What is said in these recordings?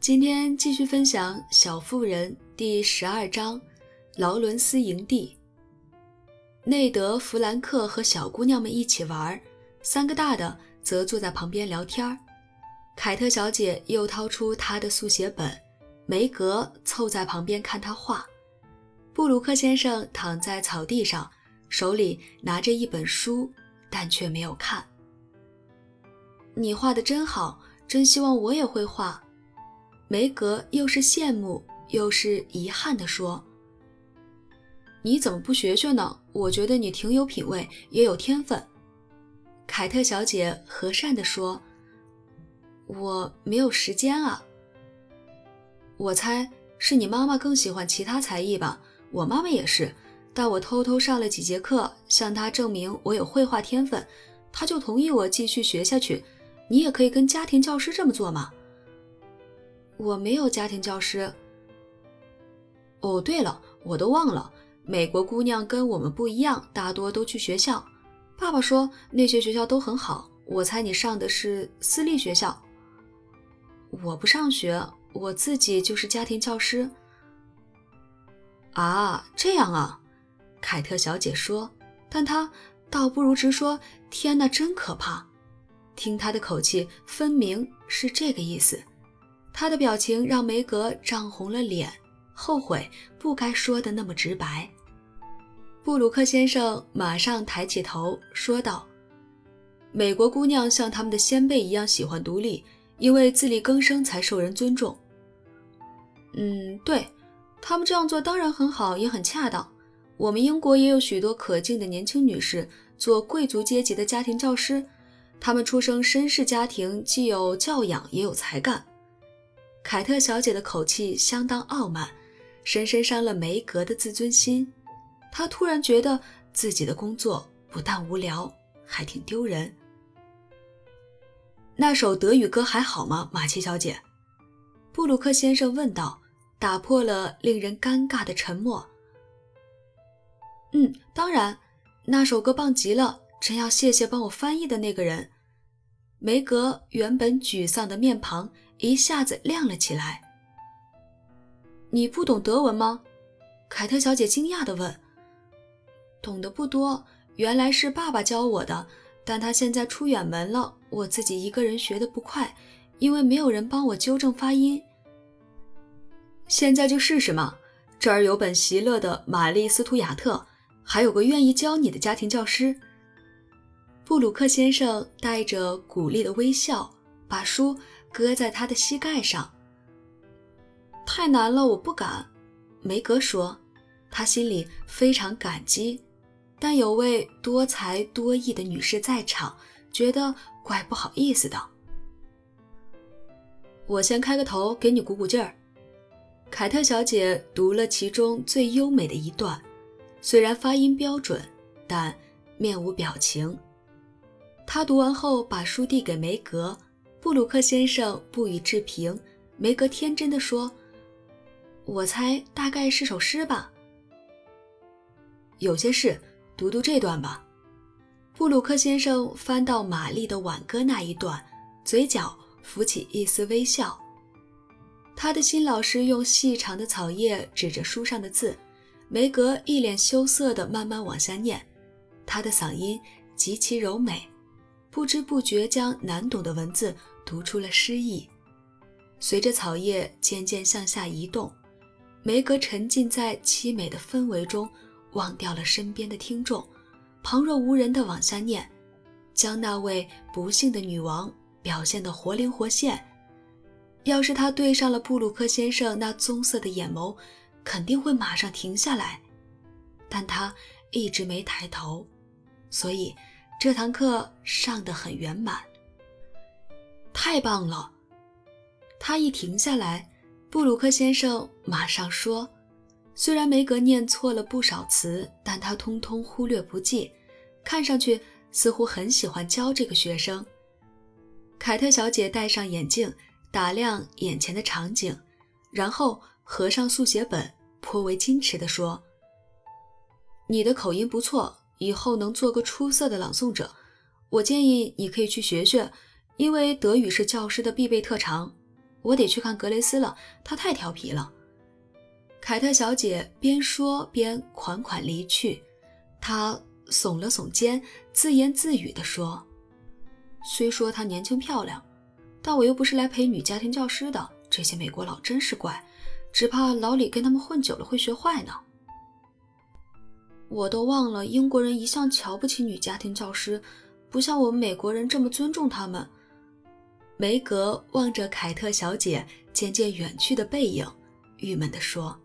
今天继续分享《小妇人》第十二章：劳伦斯营地。内德·弗兰克和小姑娘们一起玩，三个大的则坐在旁边聊天。凯特小姐又掏出她的速写本，梅格凑在旁边看她画。布鲁克先生躺在草地上，手里拿着一本书，但却没有看。你画的真好，真希望我也会画。梅格又是羡慕又是遗憾地说：“你怎么不学学呢？我觉得你挺有品位，也有天分。”凯特小姐和善地说：“我没有时间啊。我猜是你妈妈更喜欢其他才艺吧？我妈妈也是，但我偷偷上了几节课，向她证明我有绘画天分，她就同意我继续学下去。”你也可以跟家庭教师这么做嘛？我没有家庭教师。哦，对了，我都忘了，美国姑娘跟我们不一样，大多都去学校。爸爸说那些学校都很好。我猜你上的是私立学校。我不上学，我自己就是家庭教师。啊，这样啊，凯特小姐说，但她倒不如直说：“天哪，真可怕。”听她的口气，分明是这个意思。他的表情让梅格涨红了脸，后悔不该说的那么直白。布鲁克先生马上抬起头说道：“美国姑娘像他们的先辈一样喜欢独立，因为自力更生才受人尊重。”嗯，对他们这样做当然很好，也很恰当。我们英国也有许多可敬的年轻女士做贵族阶级的家庭教师。他们出生绅士家庭，既有教养，也有才干。凯特小姐的口气相当傲慢，深深伤了梅格的自尊心。她突然觉得自己的工作不但无聊，还挺丢人。那首德语歌还好吗，马奇小姐？布鲁克先生问道，打破了令人尴尬的沉默。嗯，当然，那首歌棒极了。真要谢谢帮我翻译的那个人。梅格原本沮丧的面庞一下子亮了起来。你不懂德文吗？凯特小姐惊讶地问。懂得不多，原来是爸爸教我的，但他现在出远门了，我自己一个人学的不快，因为没有人帮我纠正发音。现在就试试嘛，这儿有本席勒的《玛丽·斯图亚特》，还有个愿意教你的家庭教师。布鲁克先生带着鼓励的微笑，把书搁在他的膝盖上。太难了，我不敢。梅格说，他心里非常感激，但有位多才多艺的女士在场，觉得怪不好意思的。我先开个头，给你鼓鼓劲儿。凯特小姐读了其中最优美的一段，虽然发音标准，但面无表情。她读完后，把书递给梅格。布鲁克先生不予置评。梅格天真的说：“我猜大概是首诗吧。”有些事，读读这段吧。布鲁克先生翻到玛丽的挽歌那一段，嘴角浮起一丝微笑。他的新老师用细长的草叶指着书上的字，梅格一脸羞涩地慢慢往下念，他的嗓音极其柔美。不知不觉将难懂的文字读出了诗意。随着草叶渐渐向下移动，梅格沉浸在凄美的氛围中，忘掉了身边的听众，旁若无人地往下念，将那位不幸的女王表现得活灵活现。要是他对上了布鲁克先生那棕色的眼眸，肯定会马上停下来。但他一直没抬头，所以。这堂课上得很圆满，太棒了！他一停下来，布鲁克先生马上说：“虽然梅格念错了不少词，但他通通忽略不计，看上去似乎很喜欢教这个学生。”凯特小姐戴上眼镜，打量眼前的场景，然后合上速写本，颇为矜持地说：“你的口音不错。”以后能做个出色的朗诵者，我建议你可以去学学，因为德语是教师的必备特长。我得去看格雷斯了，她太调皮了。凯特小姐边说边款款离去，她耸了耸肩，自言自语地说：“虽说她年轻漂亮，但我又不是来陪女家庭教师的。这些美国佬真是怪，只怕老李跟他们混久了会学坏呢。”我都忘了，英国人一向瞧不起女家庭教师，不像我们美国人这么尊重他们。梅格望着凯特小姐渐渐远去的背影，郁闷地说。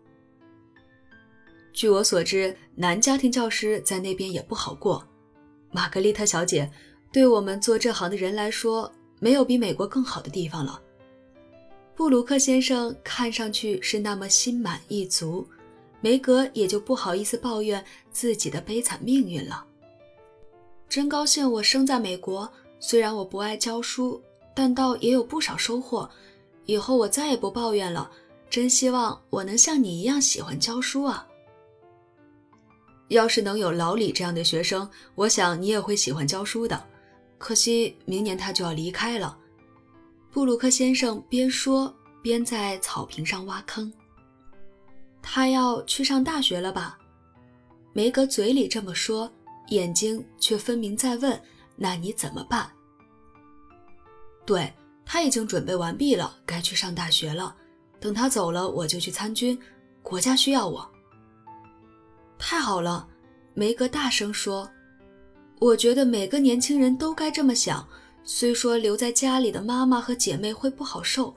据我所知，男家庭教师在那边也不好过。玛格丽特小姐，对我们做这行的人来说，没有比美国更好的地方了。布鲁克先生看上去是那么心满意足，梅格也就不好意思抱怨自己的悲惨命运了。真高兴我生在美国，虽然我不爱教书，但倒也有不少收获。以后我再也不抱怨了。真希望我能像你一样喜欢教书啊！要是能有老李这样的学生，我想你也会喜欢教书的。可惜明年他就要离开了。布鲁克先生边说边在草坪上挖坑。他要去上大学了吧？梅格嘴里这么说，眼睛却分明在问：“那你怎么办？”对他已经准备完毕了，该去上大学了。等他走了，我就去参军。国家需要我。太好了，梅格大声说：“我觉得每个年轻人都该这么想。虽说留在家里的妈妈和姐妹会不好受。”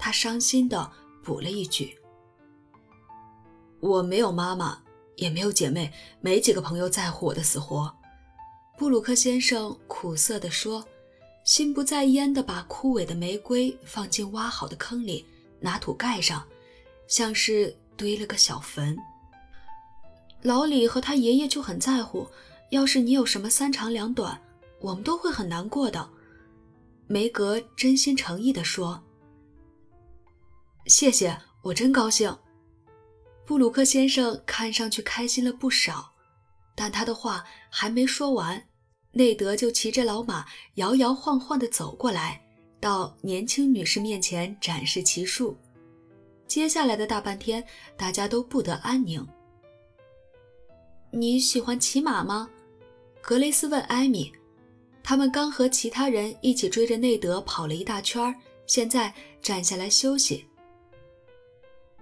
他伤心地补了一句：“我没有妈妈，也没有姐妹，没几个朋友在乎我的死活。”布鲁克先生苦涩地说，心不在焉地把枯萎的玫瑰放进挖好的坑里，拿土盖上，像是堆了个小坟。老李和他爷爷就很在乎，要是你有什么三长两短，我们都会很难过的。梅格真心诚意地说：“谢谢，我真高兴。”布鲁克先生看上去开心了不少，但他的话还没说完，内德就骑着老马摇摇晃晃地走过来，到年轻女士面前展示骑术。接下来的大半天，大家都不得安宁。你喜欢骑马吗？格雷斯问艾米。他们刚和其他人一起追着内德跑了一大圈，现在站下来休息。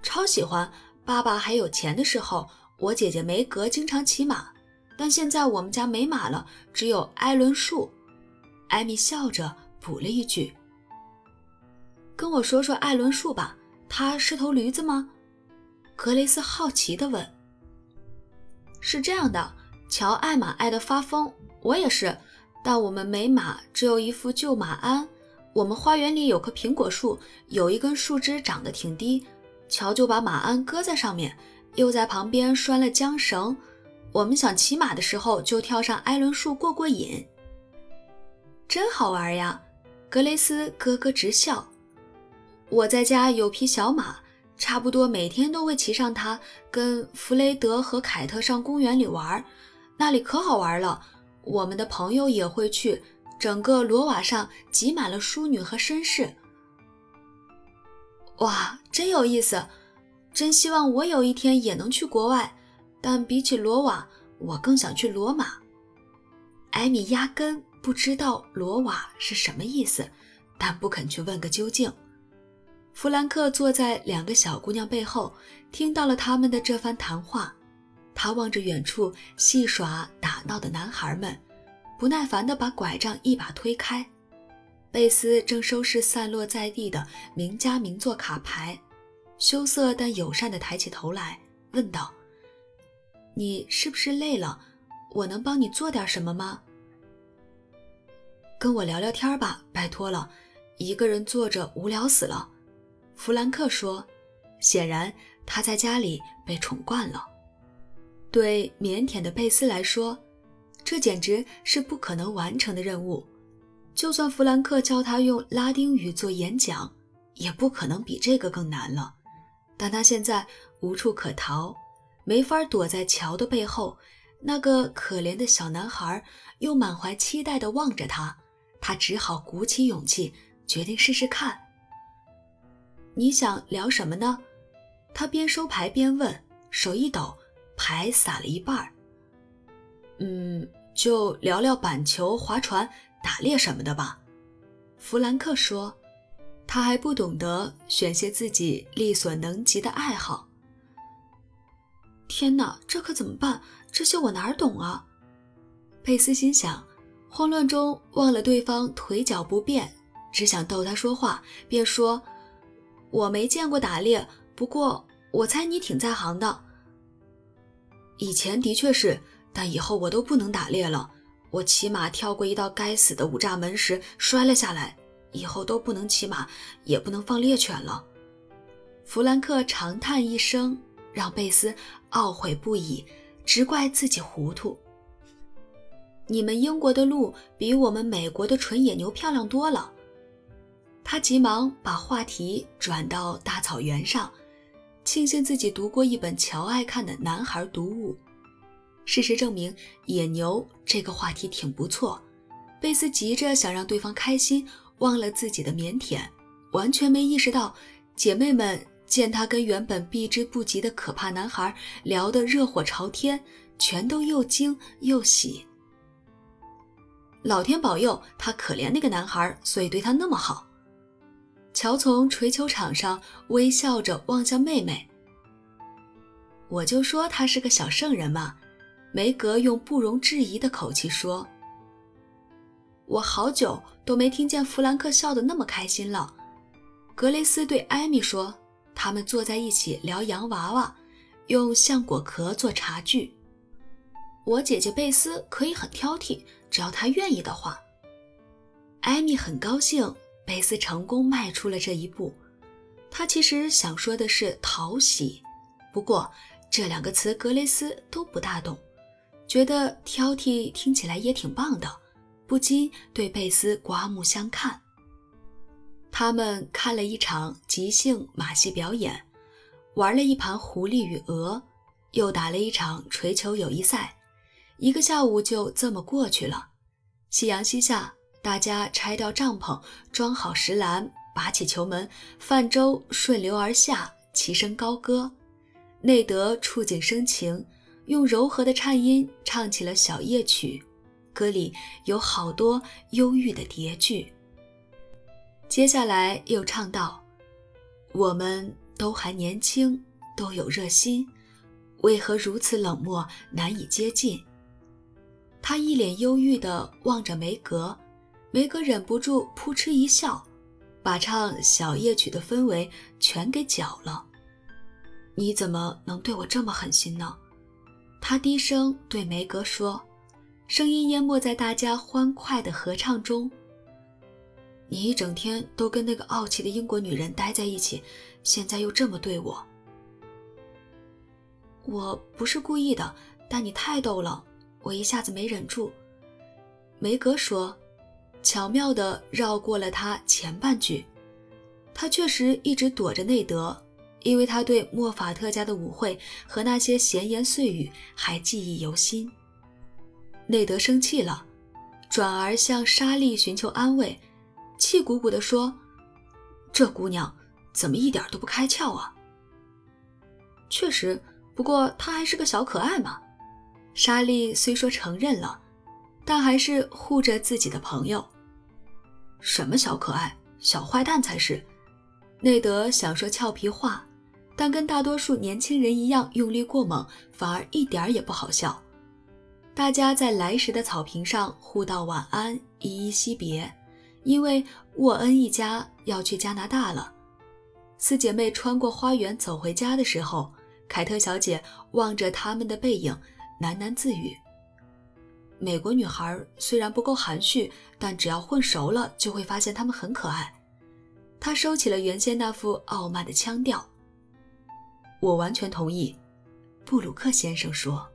超喜欢！爸爸还有钱的时候，我姐姐梅格经常骑马，但现在我们家没马了，只有艾伦树。艾米笑着补了一句：“跟我说说艾伦树吧，它是头驴子吗？”格雷斯好奇地问。是这样的，乔爱马爱得发疯，我也是，但我们没马，只有一副旧马鞍。我们花园里有棵苹果树，有一根树枝长得挺低，乔就把马鞍搁在上面，又在旁边拴了缰绳。我们想骑马的时候，就跳上艾伦树过过瘾，真好玩呀！格雷斯咯咯直笑。我在家有匹小马。差不多每天都会骑上它，跟弗雷德和凯特上公园里玩，那里可好玩了。我们的朋友也会去，整个罗瓦上挤满了淑女和绅士。哇，真有意思！真希望我有一天也能去国外，但比起罗瓦，我更想去罗马。艾米压根不知道罗瓦是什么意思，但不肯去问个究竟。弗兰克坐在两个小姑娘背后，听到了他们的这番谈话。他望着远处戏耍打闹的男孩们，不耐烦地把拐杖一把推开。贝斯正收拾散落在地的名家名作卡牌，羞涩但友善地抬起头来，问道：“你是不是累了？我能帮你做点什么吗？”“跟我聊聊天吧，拜托了，一个人坐着无聊死了。”弗兰克说：“显然他在家里被宠惯了。对腼腆的贝斯来说，这简直是不可能完成的任务。就算弗兰克教他用拉丁语做演讲，也不可能比这个更难了。但他现在无处可逃，没法躲在桥的背后。那个可怜的小男孩又满怀期待地望着他，他只好鼓起勇气，决定试试看。”你想聊什么呢？他边收牌边问，手一抖，牌撒了一半儿。嗯，就聊聊板球、划船、打猎什么的吧。弗兰克说，他还不懂得选些自己力所能及的爱好。天哪，这可怎么办？这些我哪儿懂啊？佩斯心想，慌乱中忘了对方腿脚不便，只想逗他说话，便说：“我没见过打猎，不过我猜你挺在行的。以前的确是。”但以后我都不能打猎了。我骑马跳过一道该死的五栅门时摔了下来，以后都不能骑马，也不能放猎犬了。弗兰克长叹一声，让贝斯懊悔不已，只怪自己糊涂。你们英国的鹿比我们美国的纯野牛漂亮多了。他急忙把话题转到大草原上，庆幸自己读过一本乔爱看的男孩读物。事实证明，野牛这个话题挺不错。贝斯急着想让对方开心，忘了自己的腼腆，完全没意识到姐妹们见他跟原本避之不及的可怕男孩聊得热火朝天，全都又惊又喜。老天保佑他可怜那个男孩，所以对他那么好。乔从锤球场上微笑着望向妹妹，我就说他是个小圣人嘛。梅格用不容置疑的口气说：“我好久都没听见弗兰克笑得那么开心了。”格雷斯对艾米说：“他们坐在一起聊洋娃娃，用橡果壳做茶具。我姐姐贝斯可以很挑剔，只要她愿意的话。”艾米很高兴，贝斯成功迈出了这一步。她其实想说的是讨喜，不过这两个词格雷斯都不大懂。觉得挑剔听起来也挺棒的，不禁对贝斯刮目相看。他们看了一场即兴马戏表演，玩了一盘狐狸与鹅，又打了一场锤球友谊赛。一个下午就这么过去了。夕阳西下，大家拆掉帐篷，装好石栏，拔起球门，泛舟顺流而下，齐声高歌。内德触景生情。用柔和的颤音唱起了小夜曲，歌里有好多忧郁的叠句。接下来又唱道：“我们都还年轻，都有热心，为何如此冷漠，难以接近？”他一脸忧郁地望着梅格，梅格忍不住扑哧一笑，把唱小夜曲的氛围全给搅了。你怎么能对我这么狠心呢？他低声对梅格说，声音淹没在大家欢快的合唱中。你一整天都跟那个傲气的英国女人待在一起，现在又这么对我。我不是故意的，但你太逗了，我一下子没忍住。梅格说，巧妙地绕过了他前半句。他确实一直躲着内德。因为他对莫法特家的舞会和那些闲言碎语还记忆犹新，内德生气了，转而向莎莉寻求安慰，气鼓鼓地说：“这姑娘怎么一点都不开窍啊？”确实，不过她还是个小可爱嘛。莎莉虽说承认了，但还是护着自己的朋友。什么小可爱，小坏蛋才是。内德想说俏皮话。但跟大多数年轻人一样用力过猛，反而一点也不好笑。大家在来时的草坪上互道晚安，依依惜别，因为沃恩一家要去加拿大了。四姐妹穿过花园走回家的时候，凯特小姐望着他们的背影，喃喃自语：“美国女孩虽然不够含蓄，但只要混熟了，就会发现她们很可爱。”她收起了原先那副傲慢的腔调。我完全同意，布鲁克先生说。